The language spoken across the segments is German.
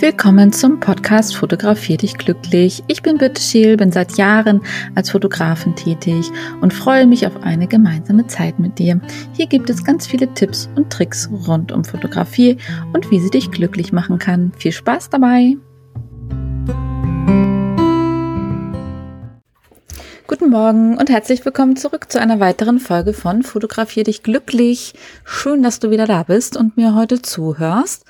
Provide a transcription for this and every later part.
Willkommen zum Podcast Fotografier dich glücklich. Ich bin Birte Scheel, bin seit Jahren als Fotografin tätig und freue mich auf eine gemeinsame Zeit mit dir. Hier gibt es ganz viele Tipps und Tricks rund um Fotografie und wie sie dich glücklich machen kann. Viel Spaß dabei! Guten Morgen und herzlich willkommen zurück zu einer weiteren Folge von Fotografier dich glücklich. Schön, dass du wieder da bist und mir heute zuhörst.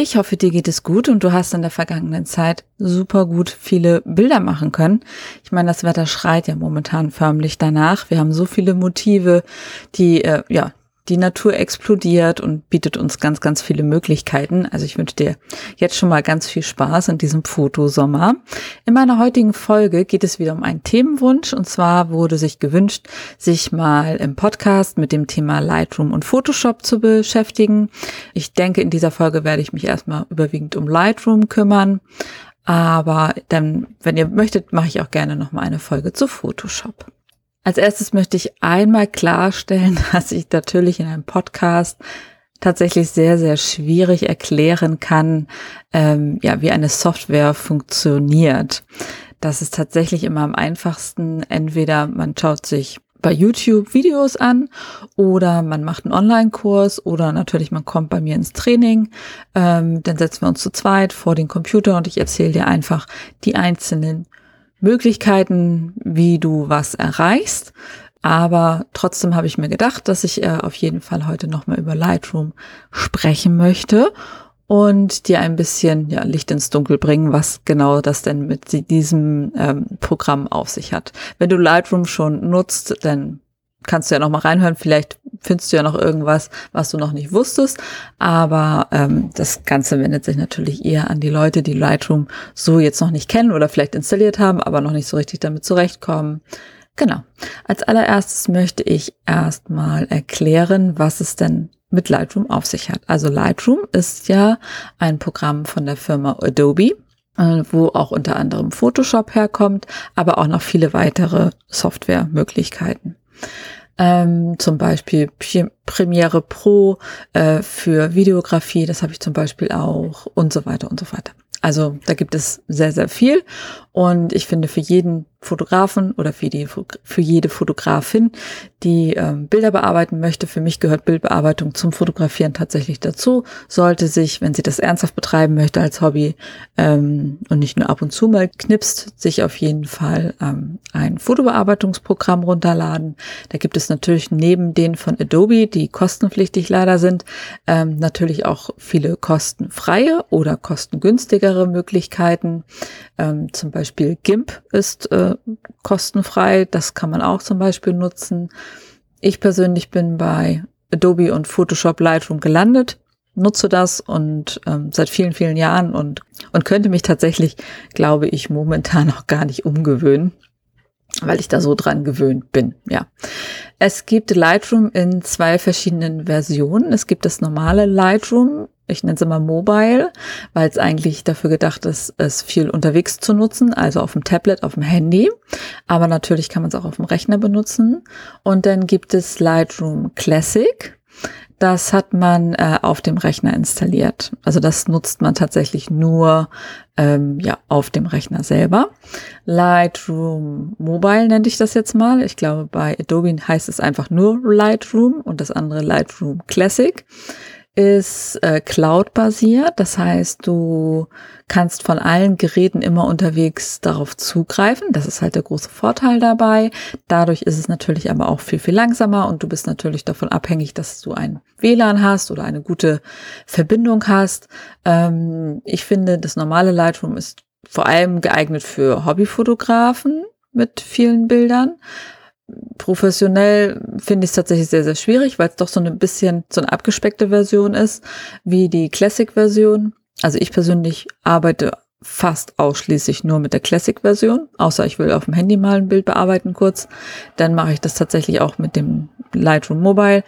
Ich hoffe, dir geht es gut und du hast in der vergangenen Zeit super gut viele Bilder machen können. Ich meine, das Wetter schreit ja momentan förmlich danach. Wir haben so viele Motive, die äh, ja die Natur explodiert und bietet uns ganz, ganz viele Möglichkeiten. Also ich wünsche dir jetzt schon mal ganz viel Spaß in diesem Fotosommer. In meiner heutigen Folge geht es wieder um einen Themenwunsch und zwar wurde sich gewünscht, sich mal im Podcast mit dem Thema Lightroom und Photoshop zu beschäftigen. Ich denke, in dieser Folge werde ich mich erstmal überwiegend um Lightroom kümmern. Aber dann, wenn ihr möchtet, mache ich auch gerne nochmal eine Folge zu Photoshop. Als erstes möchte ich einmal klarstellen, dass ich natürlich in einem Podcast tatsächlich sehr, sehr schwierig erklären kann, ähm, ja, wie eine Software funktioniert. Das ist tatsächlich immer am einfachsten. Entweder man schaut sich bei YouTube Videos an oder man macht einen Online-Kurs oder natürlich man kommt bei mir ins Training. Ähm, dann setzen wir uns zu zweit vor den Computer und ich erzähle dir einfach die einzelnen Möglichkeiten, wie du was erreichst. Aber trotzdem habe ich mir gedacht, dass ich äh, auf jeden Fall heute nochmal über Lightroom sprechen möchte und dir ein bisschen ja, Licht ins Dunkel bringen, was genau das denn mit diesem ähm, Programm auf sich hat. Wenn du Lightroom schon nutzt, dann kannst du ja noch mal reinhören. Vielleicht findest du ja noch irgendwas, was du noch nicht wusstest. Aber ähm, das Ganze wendet sich natürlich eher an die Leute, die Lightroom so jetzt noch nicht kennen oder vielleicht installiert haben, aber noch nicht so richtig damit zurechtkommen. Genau. Als allererstes möchte ich erstmal erklären, was es denn mit Lightroom auf sich hat. Also Lightroom ist ja ein Programm von der Firma Adobe äh, wo auch unter anderem Photoshop herkommt, aber auch noch viele weitere Softwaremöglichkeiten ähm, zum Beispiel Premiere Pro äh, für Videografie, das habe ich zum Beispiel auch und so weiter und so weiter. Also da gibt es sehr, sehr viel und ich finde für jeden Fotografen oder für, die, für jede Fotografin, die ähm, Bilder bearbeiten möchte. Für mich gehört Bildbearbeitung zum Fotografieren tatsächlich dazu. Sollte sich, wenn sie das ernsthaft betreiben möchte als Hobby ähm, und nicht nur ab und zu mal knipst, sich auf jeden Fall ähm, ein Fotobearbeitungsprogramm runterladen. Da gibt es natürlich neben den von Adobe, die kostenpflichtig leider sind, ähm, natürlich auch viele kostenfreie oder kostengünstigere Möglichkeiten. Ähm, zum Beispiel GIMP ist äh, kostenfrei. Das kann man auch zum Beispiel nutzen. Ich persönlich bin bei Adobe und Photoshop Lightroom gelandet, nutze das und ähm, seit vielen, vielen Jahren und, und könnte mich tatsächlich, glaube ich, momentan auch gar nicht umgewöhnen, weil ich da so dran gewöhnt bin. Ja. Es gibt Lightroom in zwei verschiedenen Versionen. Es gibt das normale Lightroom ich nenne es immer Mobile, weil es eigentlich dafür gedacht ist, es viel unterwegs zu nutzen, also auf dem Tablet, auf dem Handy. Aber natürlich kann man es auch auf dem Rechner benutzen. Und dann gibt es Lightroom Classic. Das hat man äh, auf dem Rechner installiert. Also das nutzt man tatsächlich nur ähm, ja auf dem Rechner selber. Lightroom Mobile nenne ich das jetzt mal. Ich glaube, bei Adobe heißt es einfach nur Lightroom und das andere Lightroom Classic ist äh, Cloud-basiert. Das heißt, du kannst von allen Geräten immer unterwegs darauf zugreifen. Das ist halt der große Vorteil dabei. Dadurch ist es natürlich aber auch viel, viel langsamer und du bist natürlich davon abhängig, dass du ein WLAN hast oder eine gute Verbindung hast. Ähm, ich finde, das normale Lightroom ist vor allem geeignet für Hobbyfotografen mit vielen Bildern professionell finde ich es tatsächlich sehr, sehr schwierig, weil es doch so ein bisschen so eine abgespeckte Version ist, wie die Classic-Version. Also ich persönlich arbeite fast ausschließlich nur mit der Classic-Version, außer ich will auf dem Handy mal ein Bild bearbeiten kurz. Dann mache ich das tatsächlich auch mit dem Lightroom Mobile.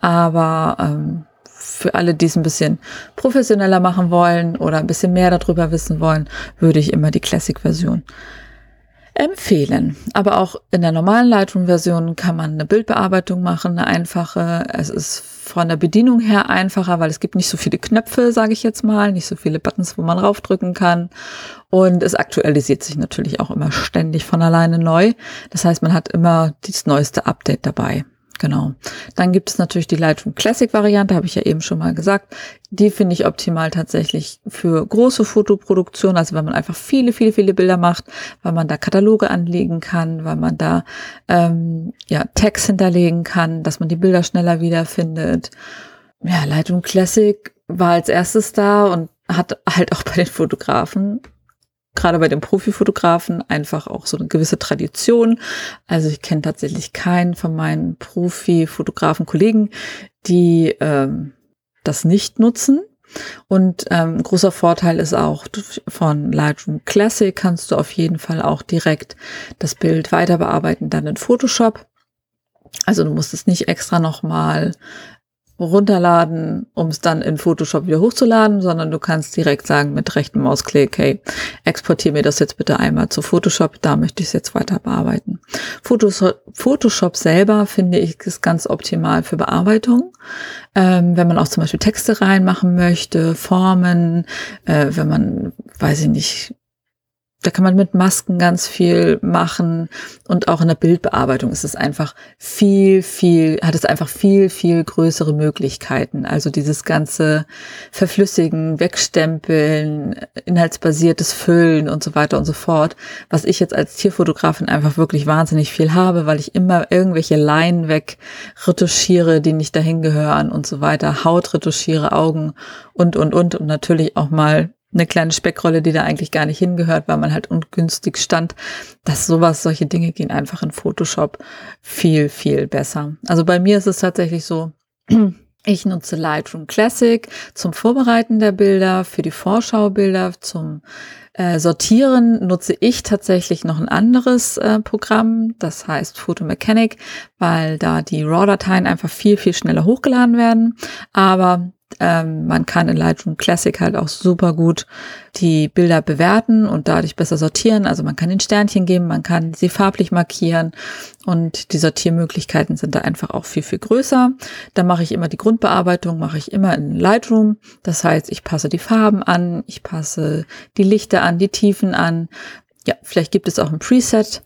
Aber ähm, für alle, die es ein bisschen professioneller machen wollen oder ein bisschen mehr darüber wissen wollen, würde ich immer die Classic-Version empfehlen. Aber auch in der normalen Lightroom-Version kann man eine Bildbearbeitung machen, eine einfache. Es ist von der Bedienung her einfacher, weil es gibt nicht so viele Knöpfe, sage ich jetzt mal, nicht so viele Buttons, wo man raufdrücken kann. Und es aktualisiert sich natürlich auch immer ständig von alleine neu. Das heißt, man hat immer das neueste Update dabei. Genau. Dann gibt es natürlich die Lightroom Classic Variante, habe ich ja eben schon mal gesagt. Die finde ich optimal tatsächlich für große Fotoproduktionen, also wenn man einfach viele, viele, viele Bilder macht, weil man da Kataloge anlegen kann, weil man da ähm, ja Tags hinterlegen kann, dass man die Bilder schneller wiederfindet. Ja, Lightroom Classic war als erstes da und hat halt auch bei den Fotografen gerade bei den Profifotografen einfach auch so eine gewisse Tradition. Also ich kenne tatsächlich keinen von meinen Profifotografen-Kollegen, die ähm, das nicht nutzen. Und ähm, großer Vorteil ist auch von Lightroom Classic kannst du auf jeden Fall auch direkt das Bild weiter bearbeiten, dann in Photoshop. Also du musst es nicht extra nochmal runterladen, um es dann in Photoshop wieder hochzuladen, sondern du kannst direkt sagen mit rechtem Mausklick, hey, exportiere mir das jetzt bitte einmal zu Photoshop, da möchte ich es jetzt weiter bearbeiten. Photoshop, selber finde ich ist ganz optimal für Bearbeitung. Ähm, wenn man auch zum Beispiel Texte reinmachen möchte, Formen, äh, wenn man, weiß ich nicht, da kann man mit Masken ganz viel machen und auch in der Bildbearbeitung ist es einfach viel, viel, hat es einfach viel, viel größere Möglichkeiten. Also dieses ganze Verflüssigen, Wegstempeln, inhaltsbasiertes Füllen und so weiter und so fort, was ich jetzt als Tierfotografin einfach wirklich wahnsinnig viel habe, weil ich immer irgendwelche Leinen weg retuschiere, die nicht dahin gehören und so weiter, Haut retuschiere, Augen und, und, und und natürlich auch mal eine kleine Speckrolle, die da eigentlich gar nicht hingehört, weil man halt ungünstig stand. dass sowas, solche Dinge gehen einfach in Photoshop viel, viel besser. Also bei mir ist es tatsächlich so, ich nutze Lightroom Classic zum Vorbereiten der Bilder, für die Vorschaubilder, zum äh, Sortieren nutze ich tatsächlich noch ein anderes äh, Programm, das heißt Photomechanic, weil da die RAW-Dateien einfach viel, viel schneller hochgeladen werden. Aber ähm, man kann in Lightroom Classic halt auch super gut die Bilder bewerten und dadurch besser sortieren. Also man kann den Sternchen geben, man kann sie farblich markieren und die Sortiermöglichkeiten sind da einfach auch viel, viel größer. Da mache ich immer die Grundbearbeitung, mache ich immer in Lightroom. Das heißt, ich passe die Farben an, ich passe die Lichter an, die Tiefen an. Ja, vielleicht gibt es auch ein Preset,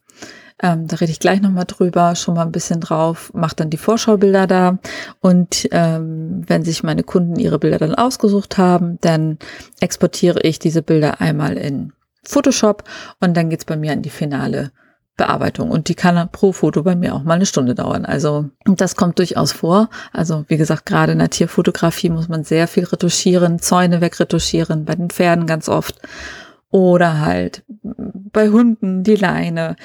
ähm, da rede ich gleich nochmal drüber, schon mal ein bisschen drauf, mache dann die Vorschaubilder da. Und ähm, wenn sich meine Kunden ihre Bilder dann ausgesucht haben, dann exportiere ich diese Bilder einmal in Photoshop und dann geht's bei mir an die finale Bearbeitung. Und die kann pro Foto bei mir auch mal eine Stunde dauern. Also das kommt durchaus vor. Also wie gesagt, gerade in der Tierfotografie muss man sehr viel retuschieren, Zäune wegretuschieren, bei den Pferden ganz oft. Oder halt bei Hunden die Leine.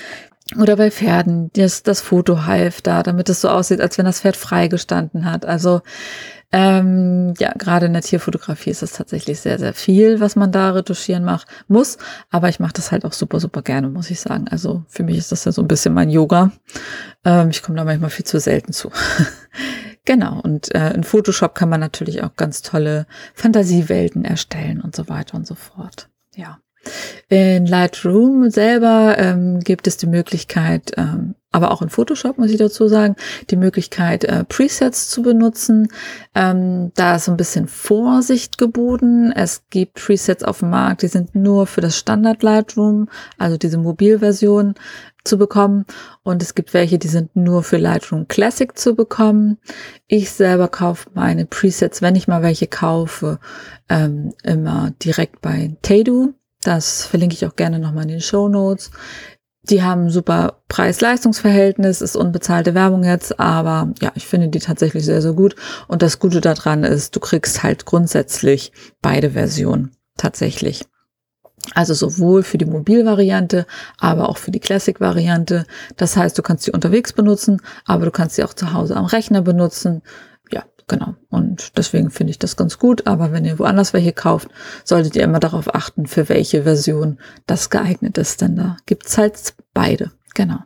Oder bei Pferden, das, das Foto half da, damit es so aussieht, als wenn das Pferd freigestanden hat. Also ähm, ja, gerade in der Tierfotografie ist es tatsächlich sehr, sehr viel, was man da retuschieren macht, muss. Aber ich mache das halt auch super, super gerne, muss ich sagen. Also für mich ist das ja so ein bisschen mein Yoga. Ähm, ich komme da manchmal viel zu selten zu. genau. Und äh, in Photoshop kann man natürlich auch ganz tolle Fantasiewelten erstellen und so weiter und so fort. Ja. In Lightroom selber ähm, gibt es die Möglichkeit, ähm, aber auch in Photoshop muss ich dazu sagen, die Möglichkeit, äh, Presets zu benutzen. Ähm, da ist so ein bisschen Vorsicht geboten. Es gibt Presets auf dem Markt, die sind nur für das Standard Lightroom, also diese Mobilversion zu bekommen. Und es gibt welche, die sind nur für Lightroom Classic zu bekommen. Ich selber kaufe meine Presets, wenn ich mal welche kaufe, ähm, immer direkt bei Tadu. Das verlinke ich auch gerne nochmal in den Show Notes. Die haben super Preis-Leistungs-Verhältnis, ist unbezahlte Werbung jetzt, aber ja, ich finde die tatsächlich sehr, sehr gut. Und das Gute daran ist, du kriegst halt grundsätzlich beide Versionen tatsächlich. Also sowohl für die Mobilvariante, aber auch für die Classic-Variante. Das heißt, du kannst sie unterwegs benutzen, aber du kannst sie auch zu Hause am Rechner benutzen genau. Und deswegen finde ich das ganz gut. Aber wenn ihr woanders welche kauft, solltet ihr immer darauf achten, für welche Version das geeignet ist. Denn da gibt's halt beide. Genau.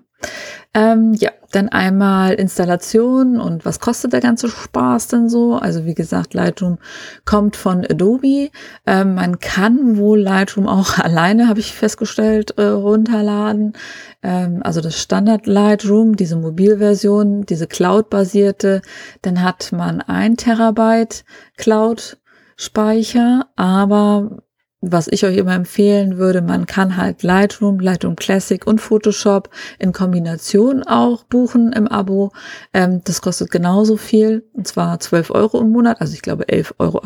Ähm, ja, dann einmal Installation und was kostet der ganze Spaß denn so? Also wie gesagt, Lightroom kommt von Adobe. Ähm, man kann wohl Lightroom auch alleine, habe ich festgestellt, äh, runterladen. Ähm, also das Standard Lightroom, diese Mobilversion, diese Cloud-basierte, dann hat man ein Terabyte Cloud. Speicher, aber was ich euch immer empfehlen würde, man kann halt Lightroom, Lightroom Classic und Photoshop in Kombination auch buchen im Abo. Ähm, das kostet genauso viel, und zwar 12 Euro im Monat, also ich glaube 11,58 Euro,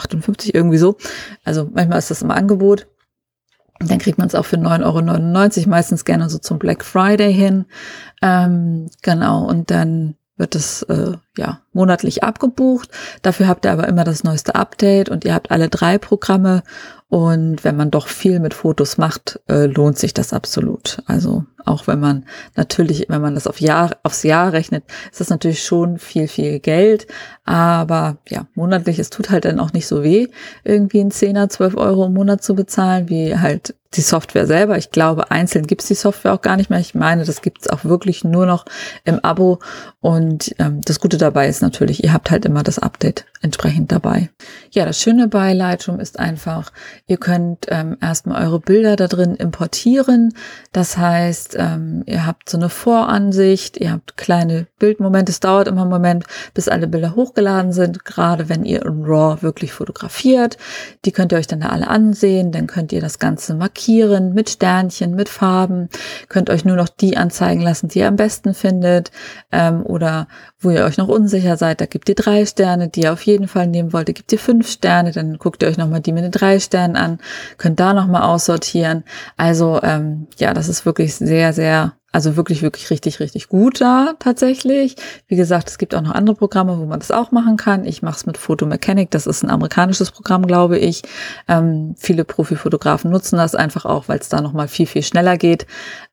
irgendwie so. Also manchmal ist das im Angebot. Dann kriegt man es auch für 9,99 Euro, meistens gerne so zum Black Friday hin. Ähm, genau, und dann wird es äh, ja monatlich abgebucht. Dafür habt ihr aber immer das neueste Update und ihr habt alle drei Programme und wenn man doch viel mit Fotos macht, äh, lohnt sich das absolut. Also auch wenn man natürlich, wenn man das auf Jahr, aufs Jahr rechnet, ist das natürlich schon viel, viel Geld. Aber ja, monatlich, es tut halt dann auch nicht so weh, irgendwie ein Zehner, zwölf Euro im Monat zu bezahlen, wie halt die Software selber. Ich glaube, einzeln gibt's die Software auch gar nicht mehr. Ich meine, das gibt's auch wirklich nur noch im Abo. Und ähm, das Gute dabei ist natürlich, ihr habt halt immer das Update entsprechend dabei. Ja, das Schöne bei Lightroom ist einfach, ihr könnt ähm, erstmal eure Bilder da drin importieren. Das heißt, ähm, ihr habt so eine Voransicht, ihr habt kleine Bildmomente. Es dauert immer einen Moment, bis alle Bilder hochgeladen sind, gerade wenn ihr in RAW wirklich fotografiert. Die könnt ihr euch dann da alle ansehen. Dann könnt ihr das Ganze markieren mit Sternchen, mit Farben. Könnt euch nur noch die anzeigen lassen, die ihr am besten findet. Ähm, oder wo ihr euch noch unsicher seid, da gibt ihr drei Sterne, die ihr auf jeden Fall nehmen wollt. Gibt ihr fünf Sterne, dann guckt ihr euch nochmal die mit den drei Sternen an, könnt da nochmal aussortieren. Also ähm, ja, das ist wirklich sehr, sehr also wirklich, wirklich richtig, richtig gut da tatsächlich. Wie gesagt, es gibt auch noch andere Programme, wo man das auch machen kann. Ich mache es mit Photomechanic, das ist ein amerikanisches Programm, glaube ich. Ähm, viele Profifotografen nutzen das einfach auch, weil es da nochmal viel, viel schneller geht.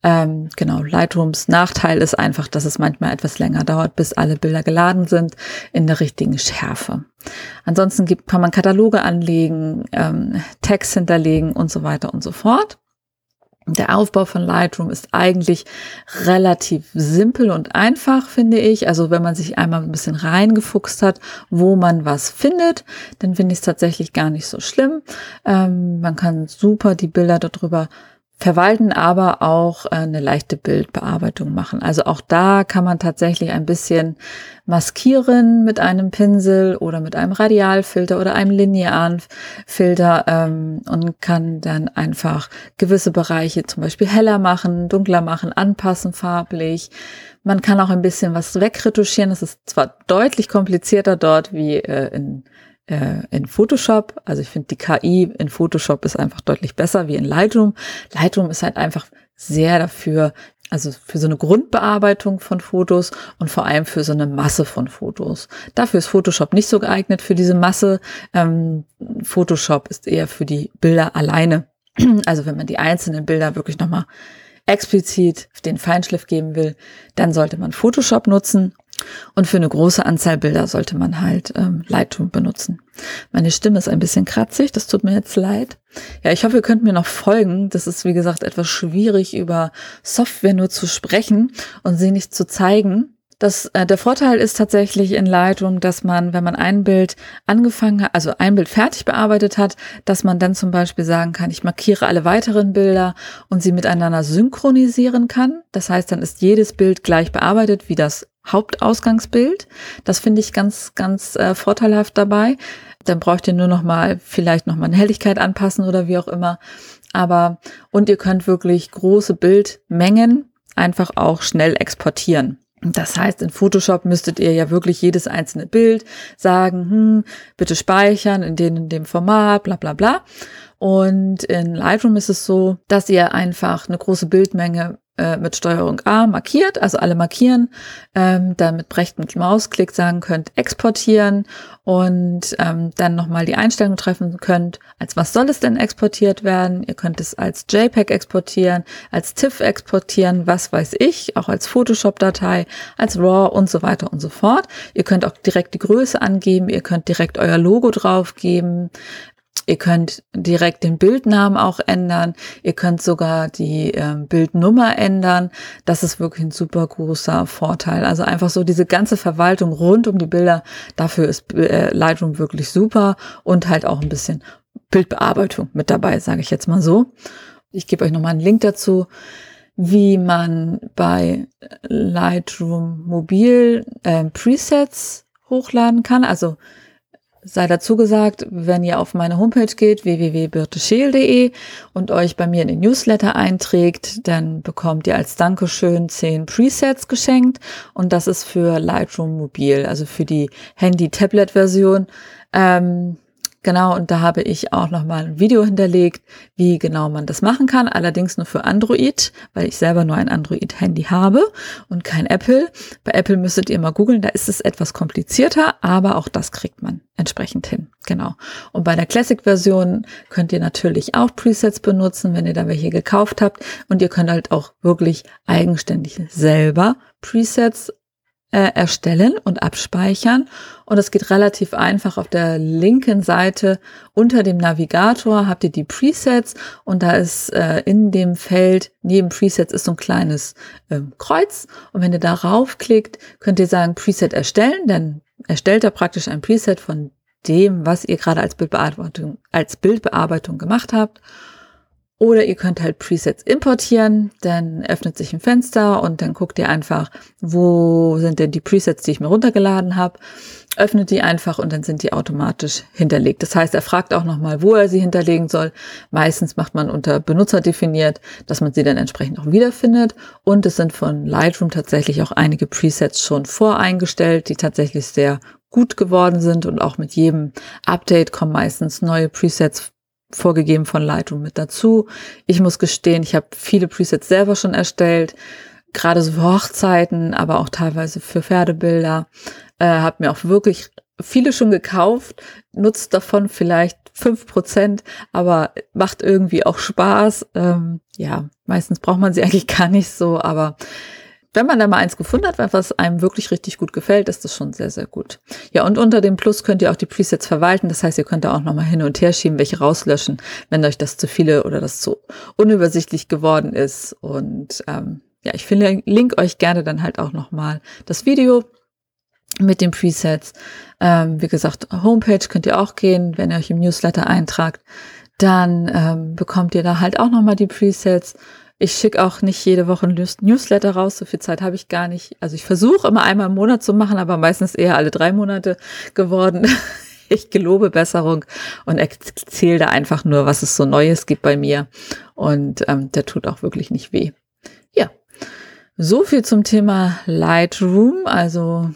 Ähm, genau, Lightrooms Nachteil ist einfach, dass es manchmal etwas länger dauert, bis alle Bilder geladen sind in der richtigen Schärfe. Ansonsten gibt, kann man Kataloge anlegen, ähm, Text hinterlegen und so weiter und so fort. Der Aufbau von Lightroom ist eigentlich relativ simpel und einfach, finde ich. Also wenn man sich einmal ein bisschen reingefuchst hat, wo man was findet, dann finde ich es tatsächlich gar nicht so schlimm. Ähm, man kann super die Bilder darüber verwalten, aber auch äh, eine leichte Bildbearbeitung machen. Also auch da kann man tatsächlich ein bisschen maskieren mit einem Pinsel oder mit einem Radialfilter oder einem linearen Filter ähm, und kann dann einfach gewisse Bereiche zum Beispiel heller machen, dunkler machen, anpassen farblich. Man kann auch ein bisschen was wegretuschieren. Das ist zwar deutlich komplizierter dort wie äh, in äh, in Photoshop. Also ich finde, die KI in Photoshop ist einfach deutlich besser wie in Lightroom. Lightroom ist halt einfach sehr dafür, also für so eine Grundbearbeitung von Fotos und vor allem für so eine Masse von Fotos. Dafür ist Photoshop nicht so geeignet für diese Masse. Ähm, Photoshop ist eher für die Bilder alleine. Also wenn man die einzelnen Bilder wirklich nochmal explizit den Feinschliff geben will, dann sollte man Photoshop nutzen. Und für eine große Anzahl Bilder sollte man halt ähm, Lightroom benutzen. Meine Stimme ist ein bisschen kratzig, das tut mir jetzt leid. Ja, ich hoffe, ihr könnt mir noch folgen. Das ist, wie gesagt, etwas schwierig, über Software nur zu sprechen und sie nicht zu zeigen. Das, äh, der Vorteil ist tatsächlich in Lightroom, dass man, wenn man ein Bild angefangen hat, also ein Bild fertig bearbeitet hat, dass man dann zum Beispiel sagen kann, ich markiere alle weiteren Bilder und sie miteinander synchronisieren kann. Das heißt, dann ist jedes Bild gleich bearbeitet wie das Hauptausgangsbild. Das finde ich ganz, ganz äh, vorteilhaft dabei. Dann braucht ihr nur noch mal vielleicht noch mal eine Helligkeit anpassen oder wie auch immer. Aber und ihr könnt wirklich große Bildmengen einfach auch schnell exportieren. Das heißt, in Photoshop müsstet ihr ja wirklich jedes einzelne Bild sagen, hm, bitte speichern in dem, in dem Format, bla bla bla. Und in Lightroom ist es so, dass ihr einfach eine große Bildmenge äh, mit Steuerung A markiert, also alle markieren, ähm, dann mit rechten Mausklick sagen könnt, exportieren und ähm, dann nochmal die Einstellung treffen könnt, als was soll es denn exportiert werden. Ihr könnt es als JPEG exportieren, als TIFF exportieren, was weiß ich, auch als Photoshop-Datei, als RAW und so weiter und so fort. Ihr könnt auch direkt die Größe angeben, ihr könnt direkt euer Logo draufgeben. Ihr könnt direkt den Bildnamen auch ändern. Ihr könnt sogar die äh, Bildnummer ändern. Das ist wirklich ein super großer Vorteil. Also einfach so diese ganze Verwaltung rund um die Bilder. Dafür ist äh, Lightroom wirklich super und halt auch ein bisschen Bildbearbeitung mit dabei, sage ich jetzt mal so. Ich gebe euch nochmal einen Link dazu, wie man bei Lightroom Mobil äh, Presets hochladen kann. Also sei dazu gesagt, wenn ihr auf meine Homepage geht, www.birtescheel.de und euch bei mir in den Newsletter einträgt, dann bekommt ihr als Dankeschön zehn Presets geschenkt und das ist für Lightroom Mobil, also für die Handy-Tablet-Version. Ähm, Genau, und da habe ich auch nochmal ein Video hinterlegt, wie genau man das machen kann. Allerdings nur für Android, weil ich selber nur ein Android-Handy habe und kein Apple. Bei Apple müsstet ihr mal googeln, da ist es etwas komplizierter, aber auch das kriegt man entsprechend hin. Genau. Und bei der Classic-Version könnt ihr natürlich auch Presets benutzen, wenn ihr da welche gekauft habt. Und ihr könnt halt auch wirklich eigenständig selber Presets äh, erstellen und abspeichern. Und das geht relativ einfach. Auf der linken Seite unter dem Navigator habt ihr die Presets und da ist äh, in dem Feld neben Presets ist so ein kleines äh, Kreuz. Und wenn ihr darauf klickt, könnt ihr sagen Preset erstellen, dann erstellt er praktisch ein Preset von dem, was ihr gerade als Bildbearbeitung, als Bildbearbeitung gemacht habt. Oder ihr könnt halt Presets importieren, dann öffnet sich ein Fenster und dann guckt ihr einfach, wo sind denn die Presets, die ich mir runtergeladen habe. Öffnet die einfach und dann sind die automatisch hinterlegt. Das heißt, er fragt auch nochmal, wo er sie hinterlegen soll. Meistens macht man unter Benutzer definiert, dass man sie dann entsprechend auch wiederfindet. Und es sind von Lightroom tatsächlich auch einige Presets schon voreingestellt, die tatsächlich sehr gut geworden sind und auch mit jedem Update kommen meistens neue Presets vorgegeben von Lightroom mit dazu. Ich muss gestehen, ich habe viele Presets selber schon erstellt, gerade so für Hochzeiten, aber auch teilweise für Pferdebilder. Äh, habe mir auch wirklich viele schon gekauft, nutzt davon vielleicht fünf Prozent, aber macht irgendwie auch Spaß. Ähm, ja, meistens braucht man sie eigentlich gar nicht so, aber wenn man da mal eins gefunden hat, was einem wirklich richtig gut gefällt, ist das schon sehr, sehr gut. Ja, und unter dem Plus könnt ihr auch die Presets verwalten. Das heißt, ihr könnt da auch nochmal hin und her schieben, welche rauslöschen, wenn euch das zu viele oder das zu unübersichtlich geworden ist. Und ähm, ja, ich link euch gerne dann halt auch nochmal das Video mit den Presets. Ähm, wie gesagt, Homepage könnt ihr auch gehen, wenn ihr euch im Newsletter eintragt. Dann ähm, bekommt ihr da halt auch nochmal die Presets. Ich schicke auch nicht jede Woche ein Newsletter raus, so viel Zeit habe ich gar nicht. Also ich versuche immer einmal im Monat zu machen, aber meistens eher alle drei Monate geworden. Ich gelobe Besserung und erzähle da einfach nur, was es so Neues gibt bei mir. Und ähm, der tut auch wirklich nicht weh. Ja, so viel zum Thema Lightroom. Also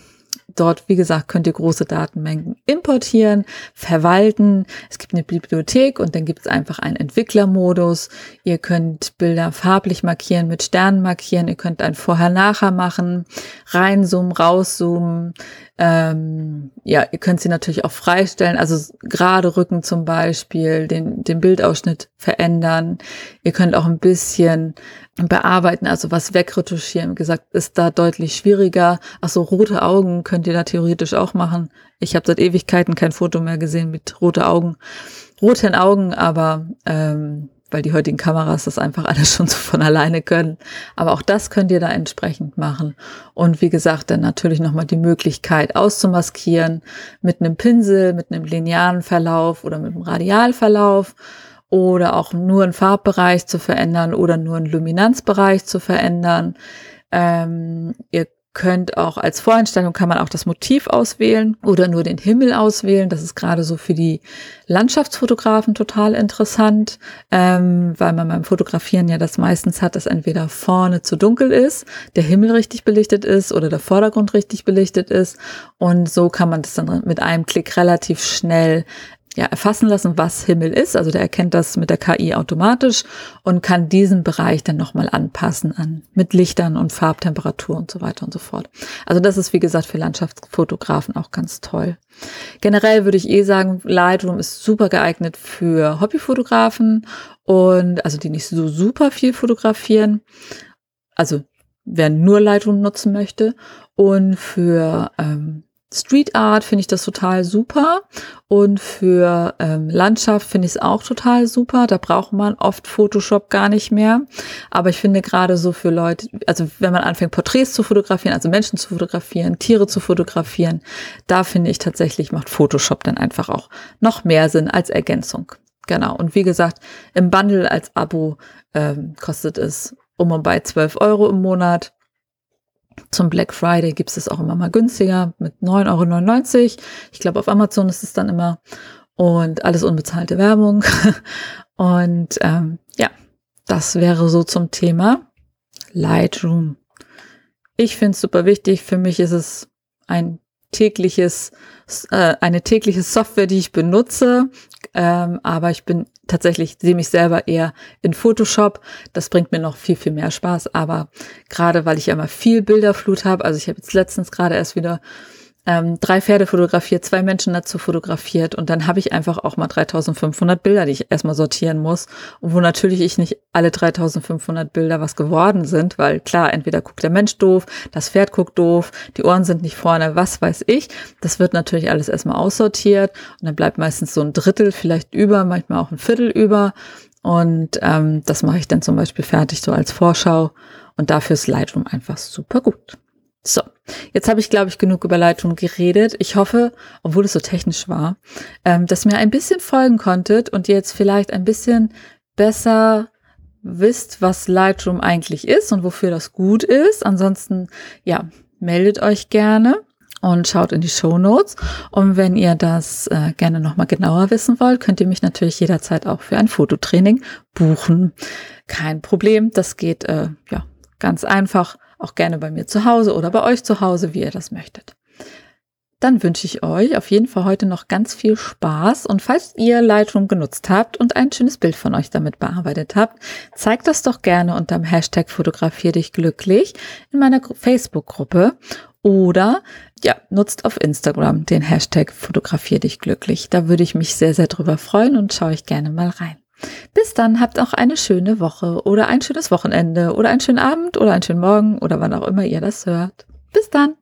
Dort, wie gesagt, könnt ihr große Datenmengen importieren, verwalten. Es gibt eine Bibliothek und dann gibt es einfach einen Entwicklermodus. Ihr könnt Bilder farblich markieren, mit Sternen markieren. Ihr könnt ein Vorher-Nachher machen, reinzoomen, rauszoomen. Ähm, ja, ihr könnt sie natürlich auch freistellen, also gerade Rücken zum Beispiel, den, den Bildausschnitt verändern. Ihr könnt auch ein bisschen bearbeiten, also was wegretuschieren. Wie gesagt, ist da deutlich schwieriger. Ach so, rote Augen könnt ihr da theoretisch auch machen. Ich habe seit Ewigkeiten kein Foto mehr gesehen mit rote Augen, roten Augen, aber ähm, weil die heutigen Kameras das einfach alles schon so von alleine können. Aber auch das könnt ihr da entsprechend machen. Und wie gesagt, dann natürlich nochmal die Möglichkeit auszumaskieren mit einem Pinsel, mit einem linearen Verlauf oder mit einem Radialverlauf oder auch nur einen Farbbereich zu verändern oder nur einen Luminanzbereich zu verändern. Ähm, ihr könnt auch als Voreinstellung kann man auch das Motiv auswählen oder nur den Himmel auswählen. Das ist gerade so für die Landschaftsfotografen total interessant, ähm, weil man beim Fotografieren ja das meistens hat, dass entweder vorne zu dunkel ist, der Himmel richtig belichtet ist oder der Vordergrund richtig belichtet ist. Und so kann man das dann mit einem Klick relativ schnell ja, erfassen lassen, was Himmel ist. Also der erkennt das mit der KI automatisch und kann diesen Bereich dann nochmal anpassen an mit Lichtern und Farbtemperatur und so weiter und so fort. Also das ist, wie gesagt, für Landschaftsfotografen auch ganz toll. Generell würde ich eh sagen, Lightroom ist super geeignet für Hobbyfotografen und also die nicht so super viel fotografieren. Also wer nur Lightroom nutzen möchte und für ähm, Street Art finde ich das total super und für ähm, Landschaft finde ich es auch total super. Da braucht man oft Photoshop gar nicht mehr. Aber ich finde gerade so für Leute, also wenn man anfängt Porträts zu fotografieren, also Menschen zu fotografieren, Tiere zu fotografieren, da finde ich tatsächlich macht Photoshop dann einfach auch noch mehr Sinn als Ergänzung. Genau. Und wie gesagt, im Bundle als Abo ähm, kostet es um und bei 12 Euro im Monat. Zum Black Friday gibt es auch immer mal günstiger mit 9,99 Euro. Ich glaube, auf Amazon ist es dann immer. Und alles unbezahlte Werbung. Und ähm, ja, das wäre so zum Thema Lightroom. Ich finde es super wichtig. Für mich ist es ein tägliches, äh, eine tägliche Software, die ich benutze. Ähm, aber ich bin tatsächlich, sehe mich selber eher in Photoshop. Das bringt mir noch viel, viel mehr Spaß. Aber gerade weil ich ja immer viel Bilderflut habe, also ich habe jetzt letztens gerade erst wieder ähm, drei Pferde fotografiert, zwei Menschen dazu fotografiert und dann habe ich einfach auch mal 3500 Bilder, die ich erstmal sortieren muss und wo natürlich ich nicht alle 3500 Bilder was geworden sind, weil klar, entweder guckt der Mensch doof, das Pferd guckt doof, die Ohren sind nicht vorne, was weiß ich. Das wird natürlich alles erstmal aussortiert und dann bleibt meistens so ein Drittel vielleicht über, manchmal auch ein Viertel über und ähm, das mache ich dann zum Beispiel fertig so als Vorschau und dafür ist Lightroom einfach super gut. So, jetzt habe ich, glaube ich, genug über Lightroom geredet. Ich hoffe, obwohl es so technisch war, ähm, dass mir ein bisschen folgen konntet und ihr jetzt vielleicht ein bisschen besser wisst, was Lightroom eigentlich ist und wofür das gut ist. Ansonsten, ja, meldet euch gerne und schaut in die Show Notes. Und wenn ihr das äh, gerne nochmal genauer wissen wollt, könnt ihr mich natürlich jederzeit auch für ein Fototraining buchen. Kein Problem, das geht äh, ja ganz einfach auch gerne bei mir zu Hause oder bei euch zu Hause, wie ihr das möchtet. Dann wünsche ich euch auf jeden Fall heute noch ganz viel Spaß und falls ihr Lightroom genutzt habt und ein schönes Bild von euch damit bearbeitet habt, zeigt das doch gerne unter dem Hashtag fotografier dich glücklich in meiner Facebook-Gruppe oder ja, nutzt auf Instagram den Hashtag fotografier dich glücklich. Da würde ich mich sehr, sehr drüber freuen und schaue ich gerne mal rein. Bis dann, habt auch eine schöne Woche oder ein schönes Wochenende oder einen schönen Abend oder einen schönen Morgen oder wann auch immer ihr das hört. Bis dann.